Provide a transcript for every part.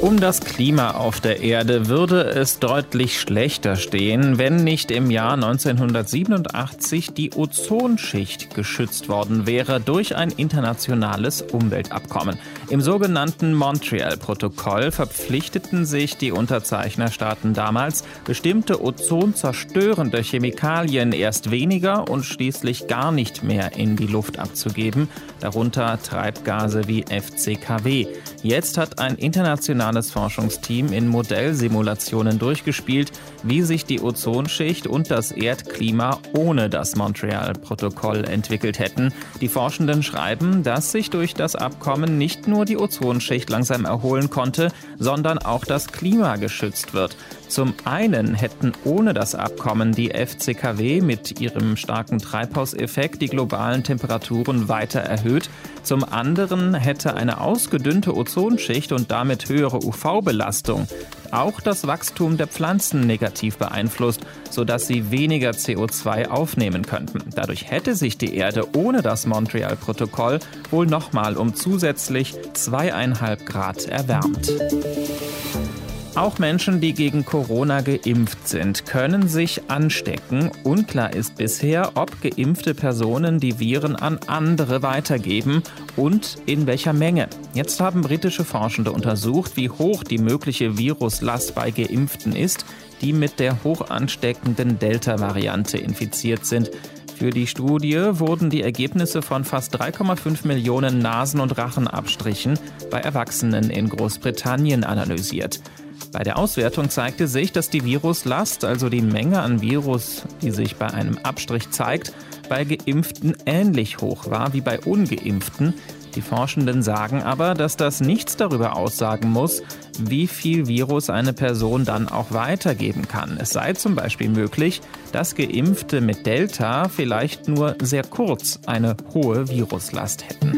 Um das Klima auf der Erde würde es deutlich schlechter stehen, wenn nicht im Jahr 1987 die Ozonschicht geschützt worden wäre durch ein internationales Umweltabkommen. Im sogenannten Montreal-Protokoll verpflichteten sich die Unterzeichnerstaaten damals, bestimmte ozonzerstörende Chemikalien erst weniger und schließlich gar nicht mehr in die Luft abzugeben, darunter Treibgase wie FCKW. Jetzt hat ein internationales Forschungsteam in Modellsimulationen durchgespielt, wie sich die Ozonschicht und das Erdklima ohne das Montreal-Protokoll entwickelt hätten. Die Forschenden schreiben, dass sich durch das Abkommen nicht nur die Ozonschicht langsam erholen konnte, sondern auch das Klima geschützt wird. Zum einen hätten ohne das Abkommen die FCKW mit ihrem starken Treibhauseffekt die globalen Temperaturen weiter erhöht. Zum anderen hätte eine ausgedünnte Ozonschicht und damit höhere UV-Belastung auch das Wachstum der Pflanzen negativ beeinflusst, sodass sie weniger CO2 aufnehmen könnten. Dadurch hätte sich die Erde ohne das Montreal-Protokoll wohl nochmal um zusätzlich zweieinhalb Grad erwärmt. Auch Menschen, die gegen Corona geimpft sind, können sich anstecken. Unklar ist bisher, ob geimpfte Personen die Viren an andere weitergeben und in welcher Menge. Jetzt haben britische Forschende untersucht, wie hoch die mögliche Viruslast bei Geimpften ist, die mit der hoch ansteckenden Delta-Variante infiziert sind. Für die Studie wurden die Ergebnisse von fast 3,5 Millionen Nasen- und Rachenabstrichen bei Erwachsenen in Großbritannien analysiert. Bei der Auswertung zeigte sich, dass die Viruslast, also die Menge an Virus, die sich bei einem Abstrich zeigt, bei Geimpften ähnlich hoch war wie bei ungeimpften. Die Forschenden sagen aber, dass das nichts darüber aussagen muss, wie viel Virus eine Person dann auch weitergeben kann. Es sei zum Beispiel möglich, dass Geimpfte mit Delta vielleicht nur sehr kurz eine hohe Viruslast hätten.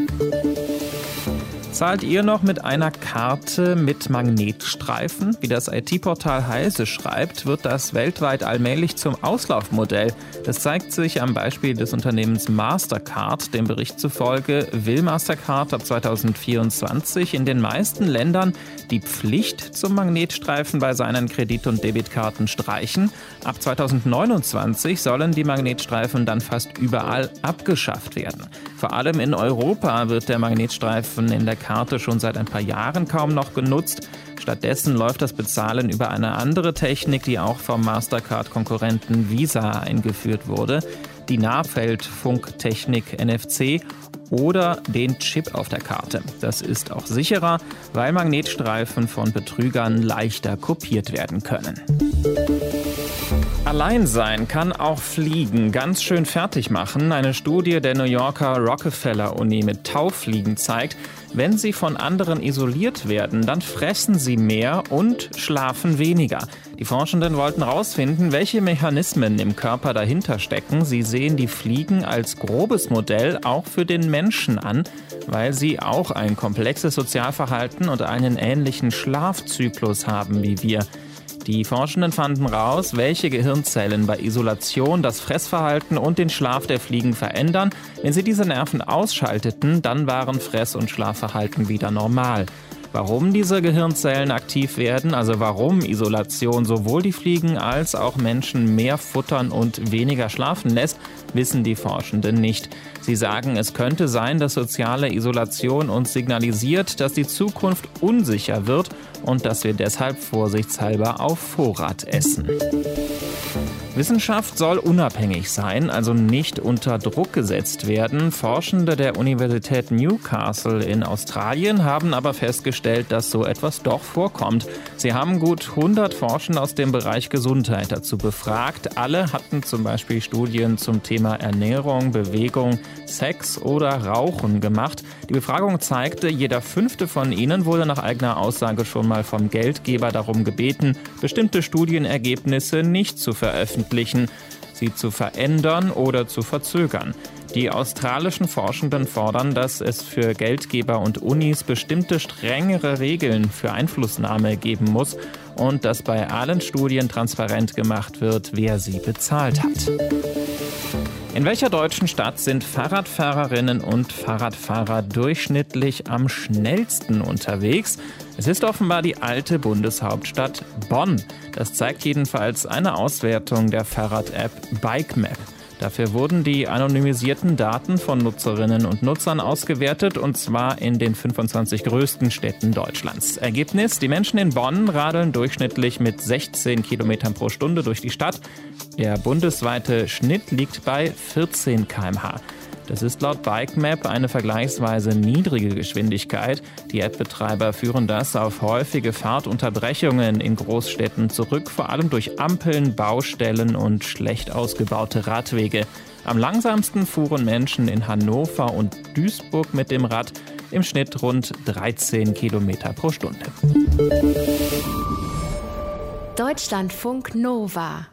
Zahlt ihr noch mit einer Karte mit Magnetstreifen? Wie das IT-Portal Heise schreibt, wird das weltweit allmählich zum Auslaufmodell. Das zeigt sich am Beispiel des Unternehmens Mastercard. Dem Bericht zufolge will Mastercard ab 2024 in den meisten Ländern die Pflicht zum Magnetstreifen bei seinen Kredit- und Debitkarten streichen. Ab 2029 sollen die Magnetstreifen dann fast überall abgeschafft werden. Vor allem in Europa wird der Magnetstreifen in der Karte schon seit ein paar Jahren kaum noch genutzt. Stattdessen läuft das Bezahlen über eine andere Technik, die auch vom Mastercard-Konkurrenten Visa eingeführt wurde, die Nahfeldfunktechnik NFC oder den Chip auf der Karte. Das ist auch sicherer, weil Magnetstreifen von Betrügern leichter kopiert werden können. Alleinsein kann auch Fliegen ganz schön fertig machen. Eine Studie der New Yorker Rockefeller Uni mit Taufliegen zeigt, wenn sie von anderen isoliert werden, dann fressen sie mehr und schlafen weniger. Die Forschenden wollten herausfinden, welche Mechanismen im Körper dahinter stecken. Sie sehen die Fliegen als grobes Modell auch für den Menschen an, weil sie auch ein komplexes Sozialverhalten und einen ähnlichen Schlafzyklus haben wie wir. Die Forschenden fanden raus, welche Gehirnzellen bei Isolation das Fressverhalten und den Schlaf der Fliegen verändern. Wenn sie diese Nerven ausschalteten, dann waren Fress- und Schlafverhalten wieder normal. Warum diese Gehirnzellen aktiv werden, also warum Isolation sowohl die Fliegen als auch Menschen mehr futtern und weniger schlafen lässt, wissen die Forschenden nicht. Sie sagen, es könnte sein, dass soziale Isolation uns signalisiert, dass die Zukunft unsicher wird und dass wir deshalb vorsichtshalber auf Vorrat essen. Wissenschaft soll unabhängig sein, also nicht unter Druck gesetzt werden. Forschende der Universität Newcastle in Australien haben aber festgestellt, dass so etwas doch vorkommt. Sie haben gut 100 Forschende aus dem Bereich Gesundheit dazu befragt. Alle hatten zum Beispiel Studien zum Thema Ernährung, Bewegung, Sex oder Rauchen gemacht. Die Befragung zeigte, jeder fünfte von ihnen wurde nach eigener Aussage schon mal vom Geldgeber darum gebeten, bestimmte Studienergebnisse nicht zu veröffentlichen veröffentlichen, sie zu verändern oder zu verzögern. Die australischen Forschenden fordern, dass es für Geldgeber und Unis bestimmte strengere Regeln für Einflussnahme geben muss und dass bei allen Studien transparent gemacht wird, wer sie bezahlt hat. In welcher deutschen Stadt sind Fahrradfahrerinnen und Fahrradfahrer durchschnittlich am schnellsten unterwegs? Es ist offenbar die alte Bundeshauptstadt Bonn. Das zeigt jedenfalls eine Auswertung der Fahrrad-App BikeMap. Dafür wurden die anonymisierten Daten von Nutzerinnen und Nutzern ausgewertet und zwar in den 25 größten Städten Deutschlands. Ergebnis: Die Menschen in Bonn radeln durchschnittlich mit 16 Kilometern pro Stunde durch die Stadt. Der bundesweite Schnitt liegt bei 14 km/h. Das ist laut BikeMap eine vergleichsweise niedrige Geschwindigkeit. Die App-Betreiber führen das auf häufige Fahrtunterbrechungen in Großstädten zurück, vor allem durch Ampeln, Baustellen und schlecht ausgebaute Radwege. Am langsamsten fuhren Menschen in Hannover und Duisburg mit dem Rad, im Schnitt rund 13 Kilometer pro Stunde. Deutschlandfunk Nova